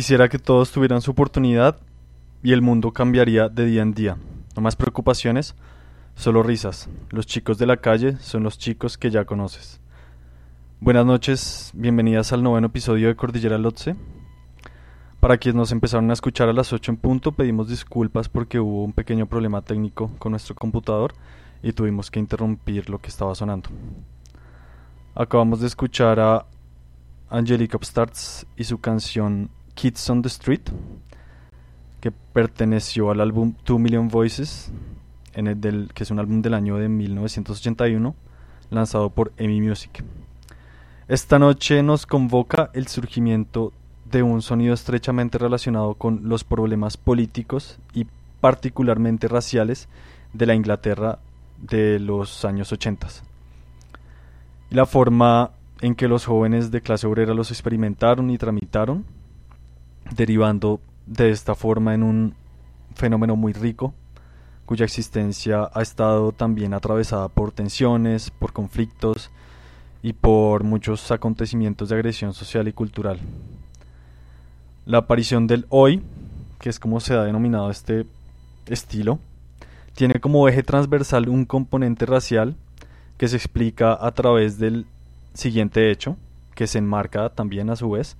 Quisiera que todos tuvieran su oportunidad y el mundo cambiaría de día en día. No más preocupaciones, solo risas. Los chicos de la calle son los chicos que ya conoces. Buenas noches, bienvenidas al noveno episodio de Cordillera Lotse. Para quienes nos empezaron a escuchar a las 8 en punto, pedimos disculpas porque hubo un pequeño problema técnico con nuestro computador y tuvimos que interrumpir lo que estaba sonando. Acabamos de escuchar a Angelica Upstarts y su canción Kids on the Street, que perteneció al álbum Two Million Voices, que es un álbum del año de 1981, lanzado por EMI Music. Esta noche nos convoca el surgimiento de un sonido estrechamente relacionado con los problemas políticos y particularmente raciales de la Inglaterra de los años 80. Y la forma en que los jóvenes de clase obrera los experimentaron y tramitaron, derivando de esta forma en un fenómeno muy rico, cuya existencia ha estado también atravesada por tensiones, por conflictos y por muchos acontecimientos de agresión social y cultural. La aparición del hoy, que es como se ha denominado este estilo, tiene como eje transversal un componente racial que se explica a través del siguiente hecho, que se enmarca también a su vez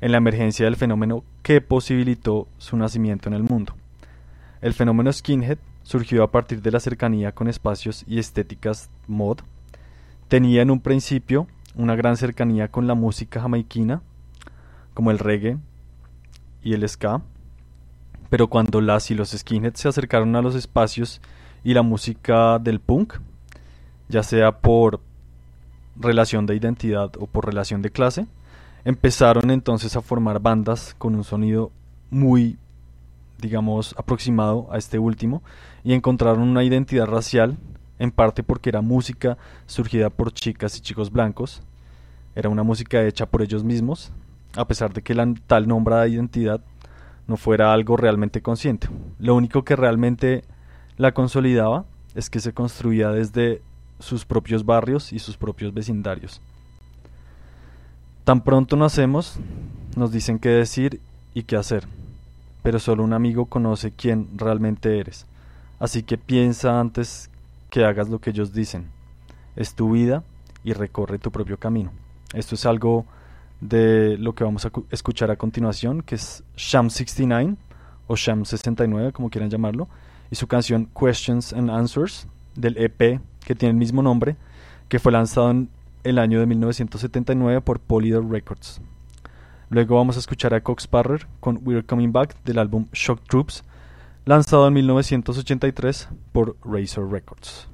en la emergencia del fenómeno que posibilitó su nacimiento en el mundo. El fenómeno skinhead surgió a partir de la cercanía con espacios y estéticas mod. Tenía en un principio una gran cercanía con la música jamaiquina, como el reggae y el ska, pero cuando las y los skinheads se acercaron a los espacios y la música del punk, ya sea por relación de identidad o por relación de clase, empezaron entonces a formar bandas con un sonido muy digamos, aproximado a este último y encontraron una identidad racial, en parte porque era música surgida por chicas y chicos blancos, era una música hecha por ellos mismos, a pesar de que la tal nombrada identidad no fuera algo realmente consciente. Lo único que realmente la consolidaba es que se construía desde sus propios barrios y sus propios vecindarios. Tan pronto nacemos, nos dicen qué decir y qué hacer, pero solo un amigo conoce quién realmente eres. Así que piensa antes que hagas lo que ellos dicen. Es tu vida y recorre tu propio camino. Esto es algo de lo que vamos a cu- escuchar a continuación, que es Sham 69 o Sham 69, como quieran llamarlo, y su canción Questions and Answers del EP que tiene el mismo nombre, que fue lanzado en el año de 1979 por Polydor Records. Luego vamos a escuchar a Cox Parrer con We're Coming Back del álbum Shock Troops, lanzado en 1983 por Razor Records.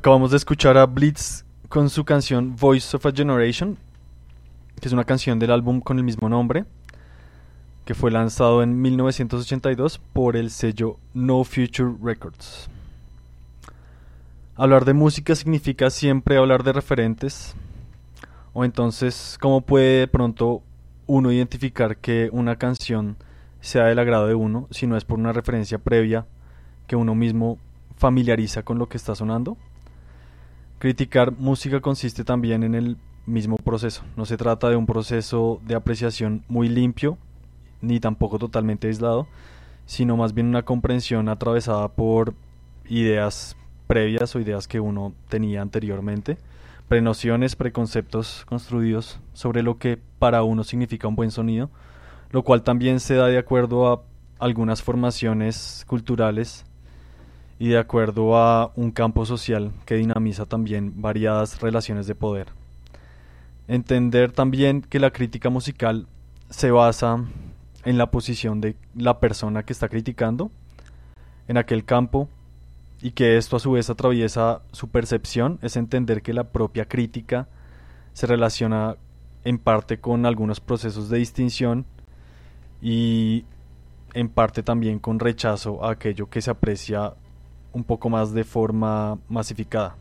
Acabamos de escuchar a Blitz con su canción Voice of a Generation, que es una canción del álbum con el mismo nombre, que fue lanzado en 1982 por el sello No Future Records. Hablar de música significa siempre hablar de referentes, o entonces, ¿cómo puede de pronto uno identificar que una canción sea del agrado de uno si no es por una referencia previa que uno mismo familiariza con lo que está sonando? Criticar música consiste también en el mismo proceso. No se trata de un proceso de apreciación muy limpio, ni tampoco totalmente aislado, sino más bien una comprensión atravesada por ideas previas o ideas que uno tenía anteriormente, prenociones, preconceptos construidos sobre lo que para uno significa un buen sonido, lo cual también se da de acuerdo a algunas formaciones culturales y de acuerdo a un campo social que dinamiza también variadas relaciones de poder. Entender también que la crítica musical se basa en la posición de la persona que está criticando en aquel campo y que esto a su vez atraviesa su percepción es entender que la propia crítica se relaciona en parte con algunos procesos de distinción y en parte también con rechazo a aquello que se aprecia un poco más de forma masificada.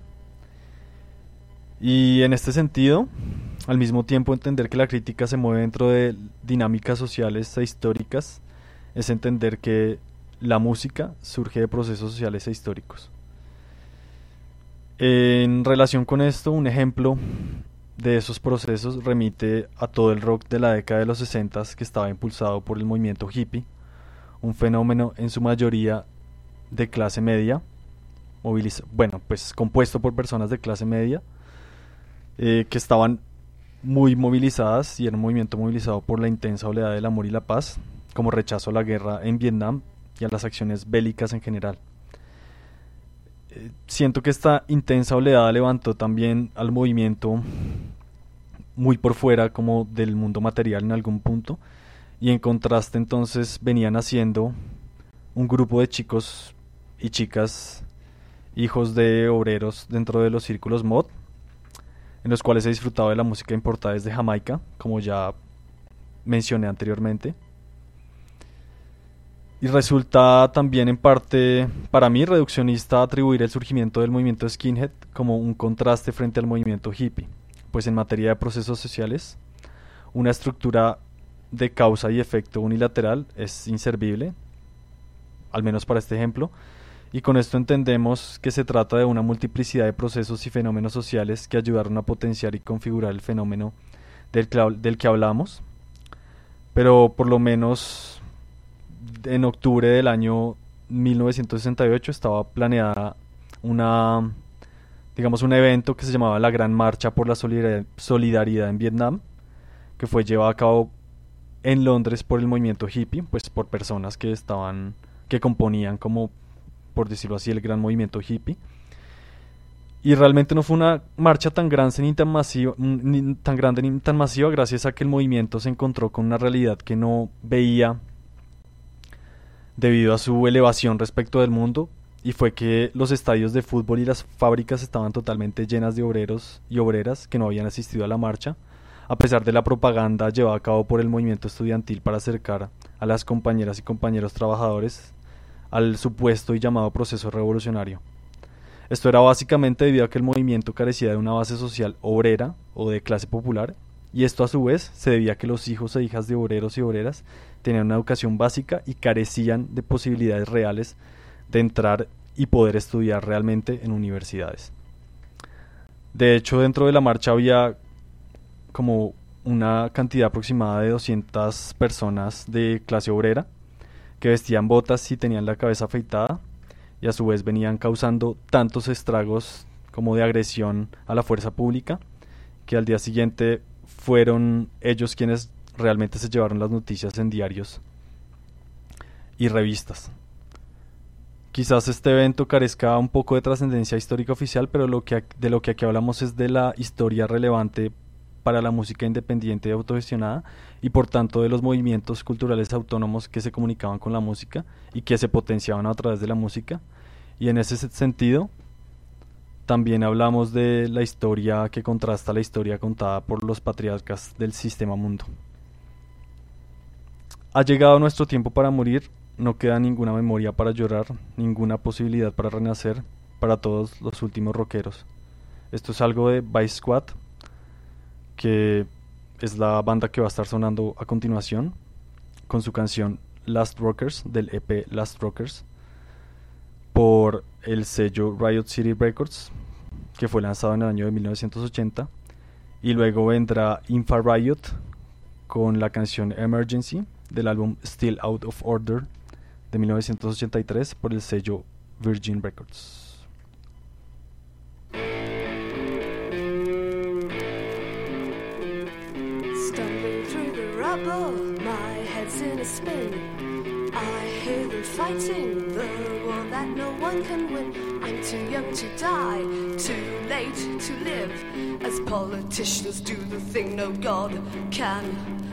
Y en este sentido, al mismo tiempo entender que la crítica se mueve dentro de dinámicas sociales e históricas, es entender que la música surge de procesos sociales e históricos. En relación con esto, un ejemplo de esos procesos remite a todo el rock de la década de los 60 que estaba impulsado por el movimiento hippie, un fenómeno en su mayoría de clase media, bueno, pues compuesto por personas de clase media, eh, que estaban muy movilizadas y era un movimiento movilizado por la intensa oleada del amor y la paz, como rechazo a la guerra en Vietnam y a las acciones bélicas en general. Eh, siento que esta intensa oleada levantó también al movimiento muy por fuera como del mundo material en algún punto y en contraste entonces venían haciendo un grupo de chicos y chicas hijos de obreros dentro de los círculos mod en los cuales he disfrutado de la música importada desde Jamaica como ya mencioné anteriormente. Y resulta también en parte, para mí, reduccionista atribuir el surgimiento del movimiento skinhead como un contraste frente al movimiento hippie, pues en materia de procesos sociales, una estructura de causa y efecto unilateral es inservible, al menos para este ejemplo, y con esto entendemos que se trata de una multiplicidad de procesos y fenómenos sociales que ayudaron a potenciar y configurar el fenómeno del, que hablamos, pero por lo menos en octubre del año 1968 estaba planeada una, digamos, un evento que se llamaba la Gran Marcha por la Solidaridad en Vietnam, que fue llevado a cabo en Londres por el movimiento hippie, pues por personas que estaban, que componían como, por decirlo así, el gran movimiento hippie. Y realmente no fue una marcha tan grande ni tan masiva, ni tan grande ni tan masiva gracias a que el movimiento se encontró con una realidad que no veía debido a su elevación respecto del mundo y fue que los estadios de fútbol y las fábricas estaban totalmente llenas de obreros y obreras que no habían asistido a la marcha, a pesar de la propaganda llevada a cabo por el movimiento estudiantil para acercar a las compañeras y compañeros trabajadores al supuesto y llamado proceso revolucionario. Esto era básicamente debido a que el movimiento carecía de una base social obrera o de clase popular, y esto a su vez se debía a que los hijos e hijas de obreros y obreras tenían una educación básica y carecían de posibilidades reales de entrar y poder estudiar realmente en universidades. De hecho, dentro de la marcha había como una cantidad aproximada de 200 personas de clase obrera que vestían botas y tenían la cabeza afeitada y a su vez venían causando tantos estragos como de agresión a la fuerza pública que al día siguiente fueron ellos quienes realmente se llevaron las noticias en diarios y revistas. Quizás este evento carezca un poco de trascendencia histórica oficial, pero lo que, de lo que aquí hablamos es de la historia relevante para la música independiente y autogestionada y por tanto de los movimientos culturales autónomos que se comunicaban con la música y que se potenciaban a través de la música. Y en ese sentido, también hablamos de la historia que contrasta la historia contada por los patriarcas del sistema mundo. Ha llegado nuestro tiempo para morir, no queda ninguna memoria para llorar, ninguna posibilidad para renacer para todos los últimos rockeros. Esto es algo de Vice Squad, que es la banda que va a estar sonando a continuación, con su canción Last Rockers del EP Last Rockers, por el sello Riot City Records, que fue lanzado en el año de 1980, y luego vendrá Infa Riot con la canción Emergency del álbum Still Out of Order de 1983 por el sello Virgin Records. My head's in a spin. I hear them fighting the war that no one can win. I'm too young to die, too late to live. As politicians do the thing no God can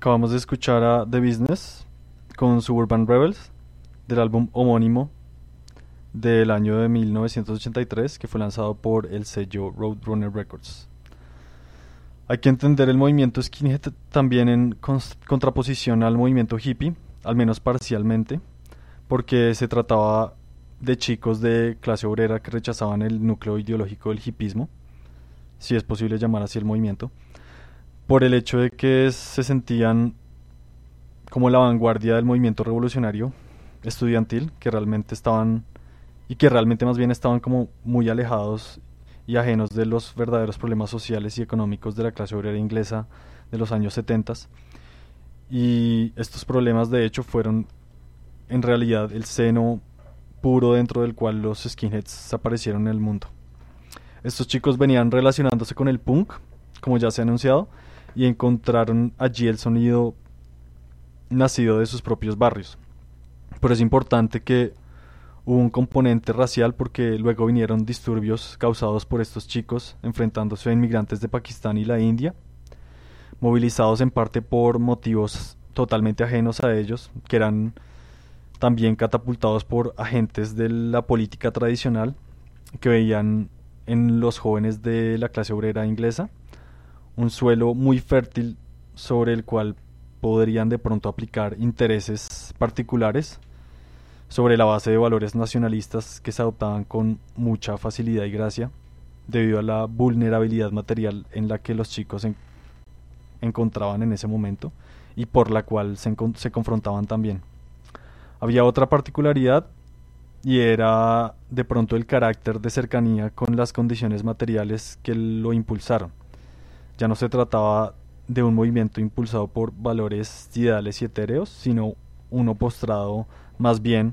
Acabamos de escuchar a The Business con Suburban Rebels del álbum homónimo del año de 1983 que fue lanzado por el sello Roadrunner Records. Hay que entender el movimiento skinhead también en contraposición al movimiento hippie, al menos parcialmente, porque se trataba de chicos de clase obrera que rechazaban el núcleo ideológico del hippismo, si es posible llamar así el movimiento, por el hecho de que se sentían como la vanguardia del movimiento revolucionario estudiantil, que realmente estaban y que realmente más bien estaban como muy alejados y ajenos de los verdaderos problemas sociales y económicos de la clase obrera inglesa de los años 70. Y estos problemas de hecho fueron en realidad el seno puro dentro del cual los skinheads aparecieron en el mundo. Estos chicos venían relacionándose con el punk, como ya se ha anunciado, y encontraron allí el sonido nacido de sus propios barrios. Pero es importante que hubo un componente racial porque luego vinieron disturbios causados por estos chicos enfrentándose a inmigrantes de Pakistán y la India, movilizados en parte por motivos totalmente ajenos a ellos, que eran también catapultados por agentes de la política tradicional que veían en los jóvenes de la clase obrera inglesa un suelo muy fértil sobre el cual podrían de pronto aplicar intereses particulares sobre la base de valores nacionalistas que se adoptaban con mucha facilidad y gracia debido a la vulnerabilidad material en la que los chicos se encontraban en ese momento y por la cual se, se confrontaban también. Había otra particularidad y era de pronto el carácter de cercanía con las condiciones materiales que lo impulsaron. Ya no se trataba de un movimiento impulsado por valores ideales y etéreos, sino uno postrado más bien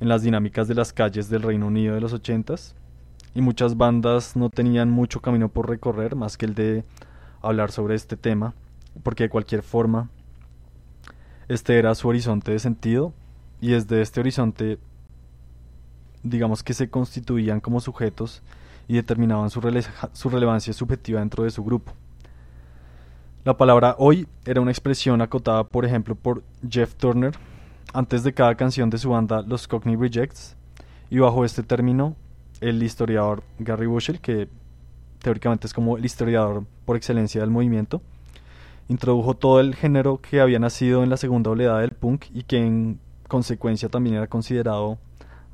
en las dinámicas de las calles del Reino Unido de los ochentas y muchas bandas no tenían mucho camino por recorrer más que el de hablar sobre este tema, porque de cualquier forma este era su horizonte de sentido y desde este horizonte digamos que se constituían como sujetos y determinaban su, su relevancia subjetiva dentro de su grupo. La palabra hoy era una expresión acotada, por ejemplo, por Jeff Turner antes de cada canción de su banda Los Cockney Rejects, y bajo este término, el historiador Gary Bushell, que teóricamente es como el historiador por excelencia del movimiento, introdujo todo el género que había nacido en la segunda oleada del punk y que en consecuencia también era considerado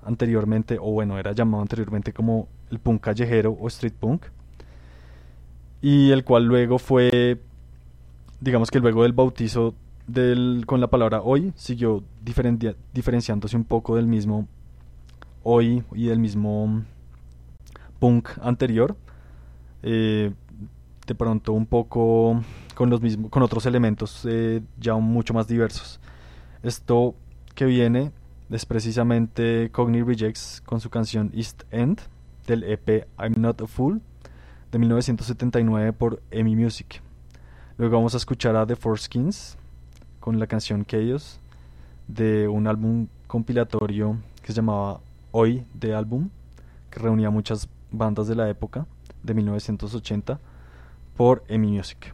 anteriormente, o bueno, era llamado anteriormente como el punk callejero o street punk, y el cual luego fue, digamos que luego del bautizo del, con la palabra hoy, siguió diferenciándose un poco del mismo hoy y del mismo punk anterior, eh, de pronto un poco con los mismos, con otros elementos eh, ya mucho más diversos. Esto que viene es precisamente Cockney Rejects con su canción East End del EP I'm Not a Fool de 1979 por EMI Music. Luego vamos a escuchar a The Four Skins con la canción Chaos de un álbum compilatorio que se llamaba Hoy de álbum que reunía muchas bandas de la época de 1980 por EMI Music.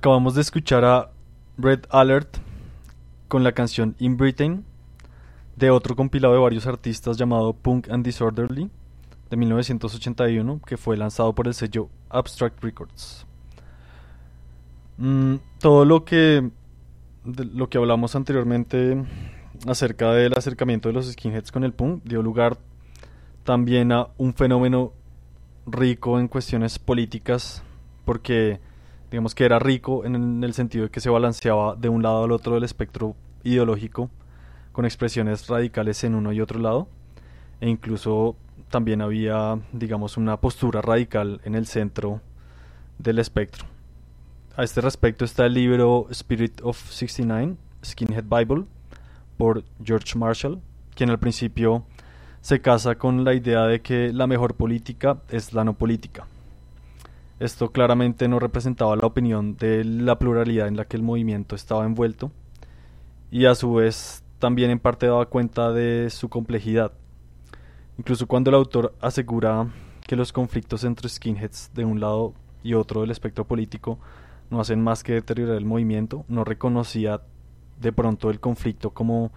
Acabamos de escuchar a Red Alert con la canción In Britain de otro compilado de varios artistas llamado Punk and Disorderly de 1981 que fue lanzado por el sello Abstract Records. Mm, todo lo que lo que hablamos anteriormente acerca del acercamiento de los skinheads con el punk dio lugar también a un fenómeno rico en cuestiones políticas porque digamos que era rico en el sentido de que se balanceaba de un lado al otro del espectro ideológico con expresiones radicales en uno y otro lado e incluso también había digamos una postura radical en el centro del espectro a este respecto está el libro Spirit of 69, Skinhead Bible, por George Marshall, quien al principio se casa con la idea de que la mejor política es la no política. Esto claramente no representaba la opinión de la pluralidad en la que el movimiento estaba envuelto y a su vez también en parte daba cuenta de su complejidad. Incluso cuando el autor asegura que los conflictos entre skinheads de un lado y otro del espectro político no hacen más que deteriorar el movimiento, no reconocía de pronto el conflicto como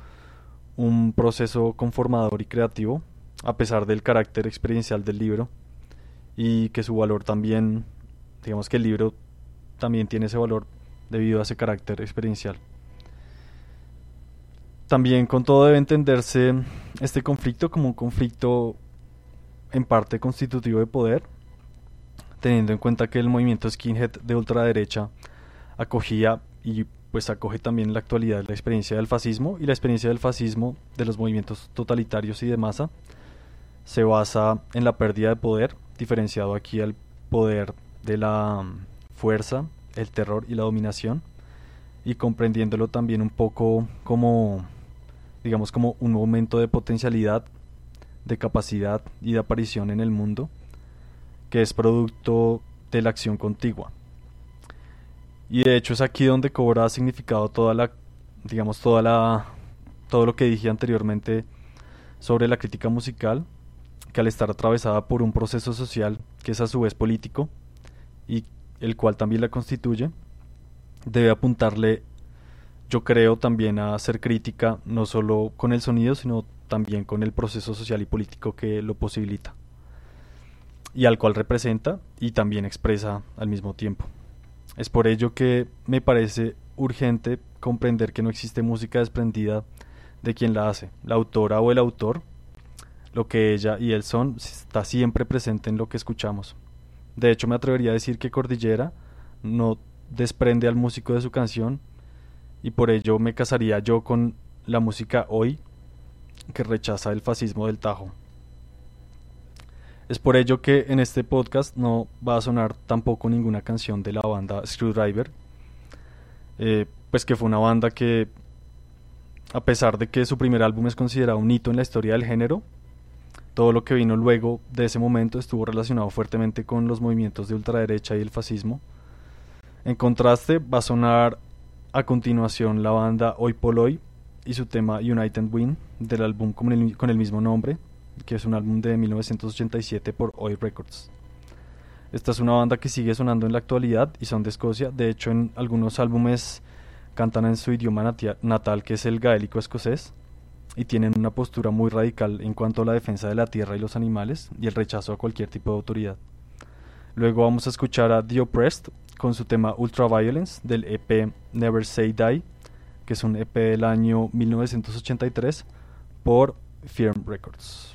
un proceso conformador y creativo, a pesar del carácter experiencial del libro, y que su valor también, digamos que el libro también tiene ese valor debido a ese carácter experiencial. También con todo debe entenderse este conflicto como un conflicto en parte constitutivo de poder, teniendo en cuenta que el movimiento skinhead de ultraderecha acogía y pues acoge también la actualidad la experiencia del fascismo y la experiencia del fascismo de los movimientos totalitarios y de masa se basa en la pérdida de poder, diferenciado aquí al poder de la mm, fuerza, el terror y la dominación y comprendiéndolo también un poco como digamos como un momento de potencialidad, de capacidad y de aparición en el mundo que es producto de la acción contigua. Y de hecho es aquí donde cobra significado toda la, digamos, toda la, todo lo que dije anteriormente sobre la crítica musical, que al estar atravesada por un proceso social que es a su vez político y el cual también la constituye, debe apuntarle, yo creo, también a ser crítica no solo con el sonido, sino también con el proceso social y político que lo posibilita y al cual representa y también expresa al mismo tiempo. Es por ello que me parece urgente comprender que no existe música desprendida de quien la hace, la autora o el autor. Lo que ella y él son está siempre presente en lo que escuchamos. De hecho, me atrevería a decir que Cordillera no desprende al músico de su canción y por ello me casaría yo con la música hoy que rechaza el fascismo del Tajo. Es por ello que en este podcast no va a sonar tampoco ninguna canción de la banda Screwdriver, eh, pues que fue una banda que, a pesar de que su primer álbum es considerado un hito en la historia del género, todo lo que vino luego de ese momento estuvo relacionado fuertemente con los movimientos de ultraderecha y el fascismo. En contraste, va a sonar a continuación la banda Hoy Hoy y su tema United Win del álbum con el, con el mismo nombre, que es un álbum de 1987 por Oi Records. Esta es una banda que sigue sonando en la actualidad y son de Escocia. De hecho, en algunos álbumes cantan en su idioma natal, que es el gaélico escocés, y tienen una postura muy radical en cuanto a la defensa de la tierra y los animales y el rechazo a cualquier tipo de autoridad. Luego vamos a escuchar a The Oppressed con su tema Ultraviolence del EP Never Say Die, que es un EP del año 1983 por Firm Records.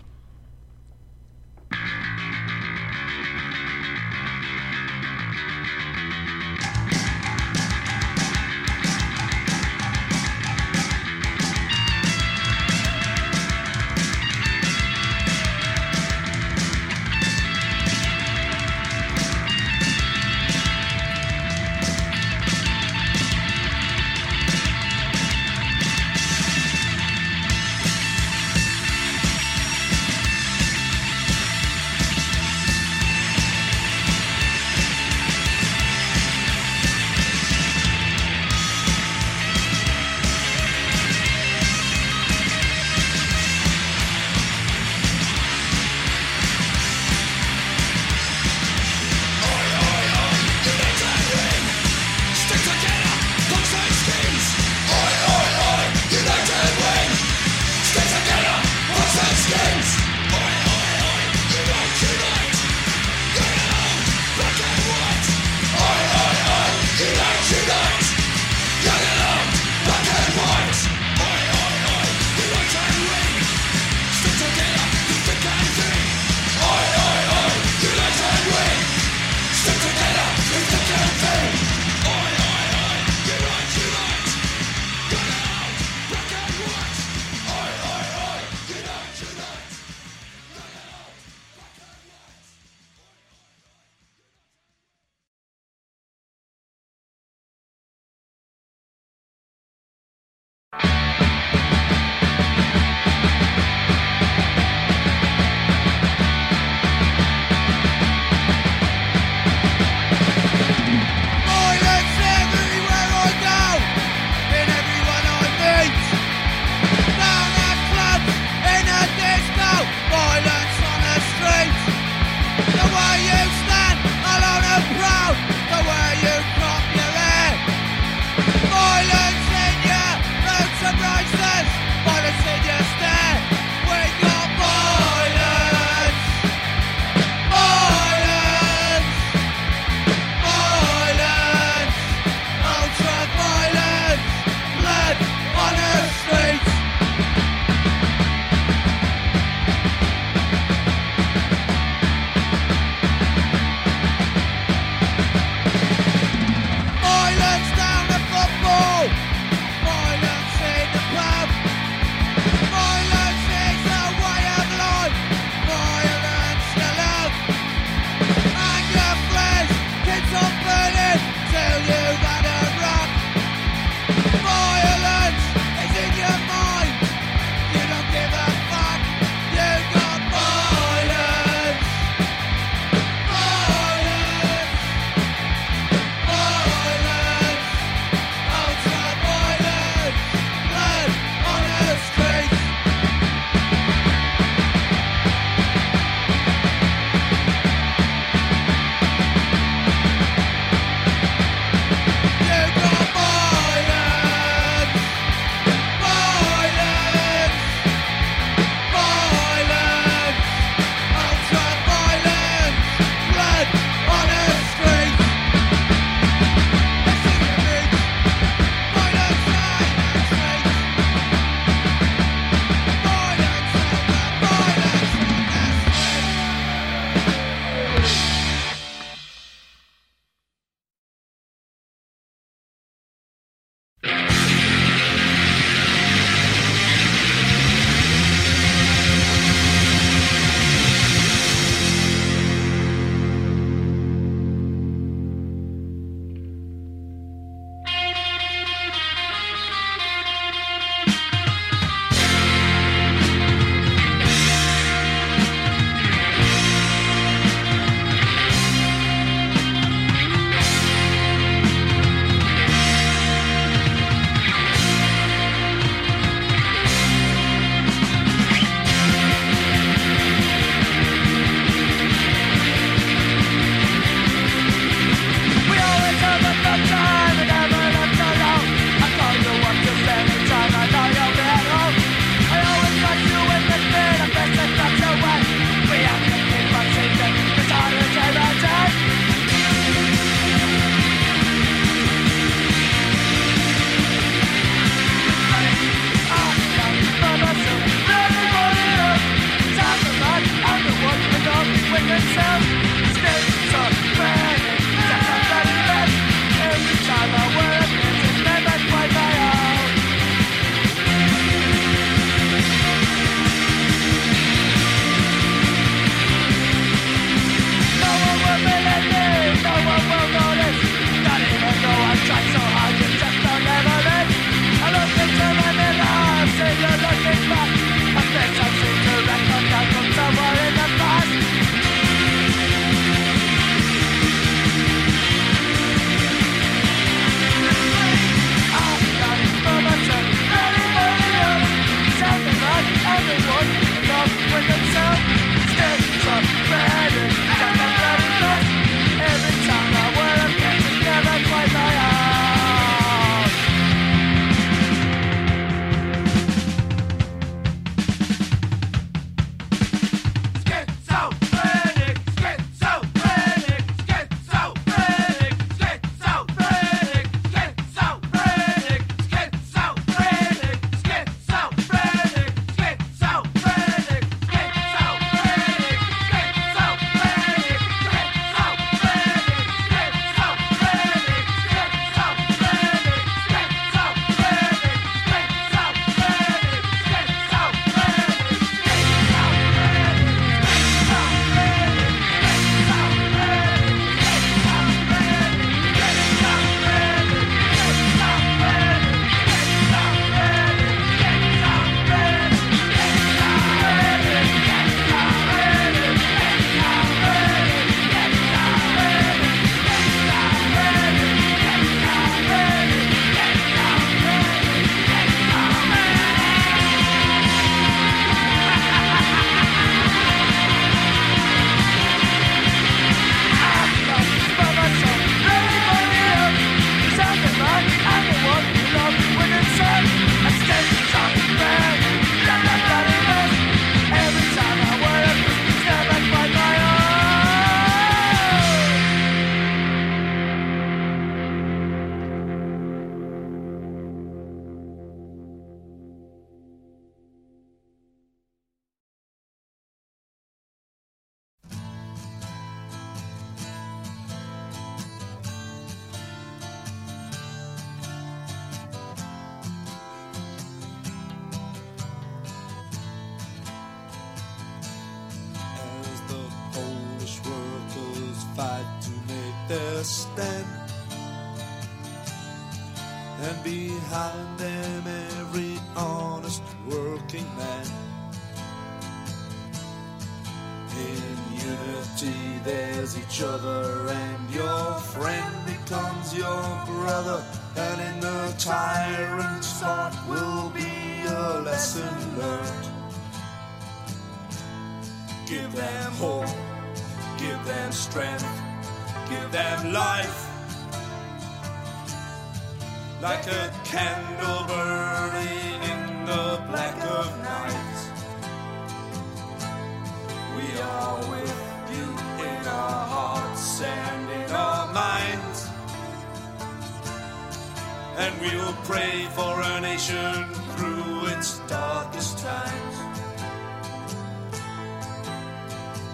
and we will pray for our nation through its darkest times.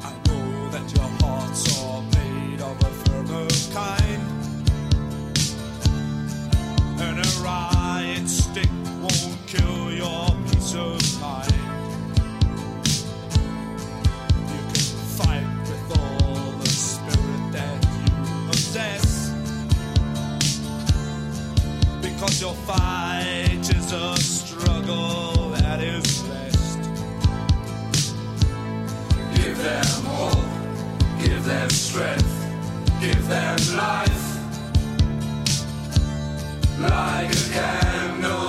I know that your hearts are made of a firmer kind, and a riot stick won't kill you. your fight is a struggle that is best. Give them hope, give them strength, give them life. Like a candle.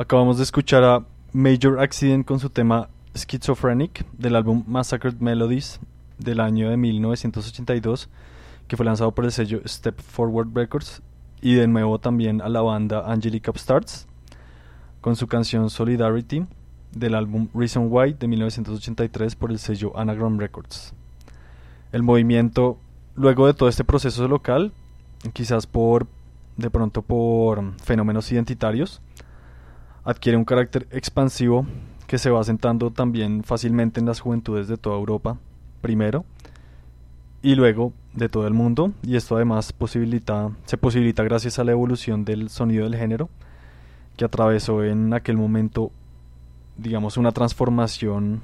Acabamos de escuchar a Major Accident con su tema Schizophrenic del álbum Massacred Melodies del año de 1982, que fue lanzado por el sello Step Forward Records, y de nuevo también a la banda Angelica Upstarts con su canción Solidarity del álbum Reason Why de 1983 por el sello Anagram Records. El movimiento, luego de todo este proceso local, quizás por de pronto por fenómenos identitarios, adquiere un carácter expansivo que se va asentando también fácilmente en las juventudes de toda Europa, primero, y luego de todo el mundo, y esto además posibilita, se posibilita gracias a la evolución del sonido del género, que atravesó en aquel momento, digamos, una transformación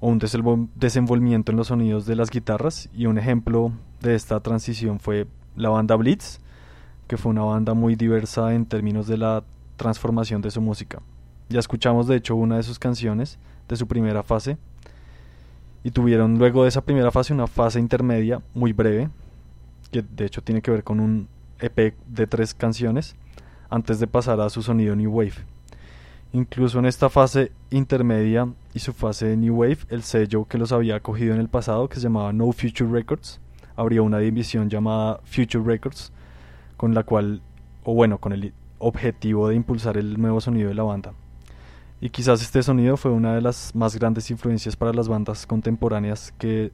o un desenvol- desenvolvimiento en los sonidos de las guitarras, y un ejemplo de esta transición fue la banda Blitz, que fue una banda muy diversa en términos de la transformación de su música. Ya escuchamos de hecho una de sus canciones de su primera fase y tuvieron luego de esa primera fase una fase intermedia muy breve, que de hecho tiene que ver con un EP de tres canciones antes de pasar a su sonido New Wave. Incluso en esta fase intermedia y su fase de New Wave, el sello que los había acogido en el pasado, que se llamaba No Future Records, abrió una división llamada Future Records, con la cual, o bueno, con el objetivo de impulsar el nuevo sonido de la banda. Y quizás este sonido fue una de las más grandes influencias para las bandas contemporáneas que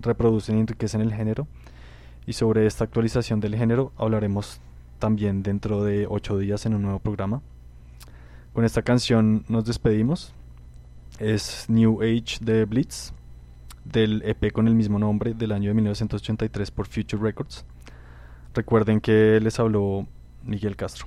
reproducen y enriquecen el género. Y sobre esta actualización del género hablaremos también dentro de ocho días en un nuevo programa. Con esta canción nos despedimos. Es New Age de Blitz, del EP con el mismo nombre del año de 1983 por Future Records. Recuerden que les habló Miguel Castro.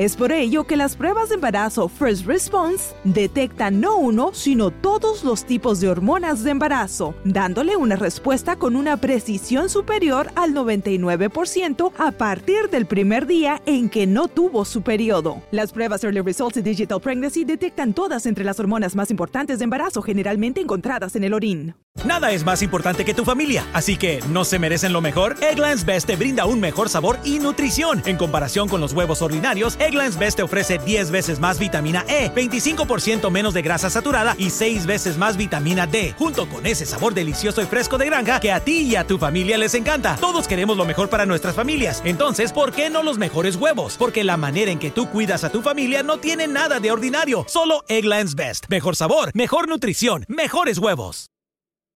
Es por ello que las pruebas de embarazo First Response detectan no uno, sino todos los tipos de hormonas de embarazo, dándole una respuesta con una precisión superior al 99% a partir del primer día en que no tuvo su periodo. Las pruebas Early Results y Digital Pregnancy detectan todas entre las hormonas más importantes de embarazo generalmente encontradas en el orín. Nada es más importante que tu familia, así que ¿no se merecen lo mejor? Eggland's Best te brinda un mejor sabor y nutrición. En comparación con los huevos ordinarios, Eggland's Best te ofrece 10 veces más vitamina E, 25% menos de grasa saturada y 6 veces más vitamina D, junto con ese sabor delicioso y fresco de granja que a ti y a tu familia les encanta. Todos queremos lo mejor para nuestras familias, entonces, ¿por qué no los mejores huevos? Porque la manera en que tú cuidas a tu familia no tiene nada de ordinario, solo Eggland's Best. Mejor sabor, mejor nutrición, mejores huevos.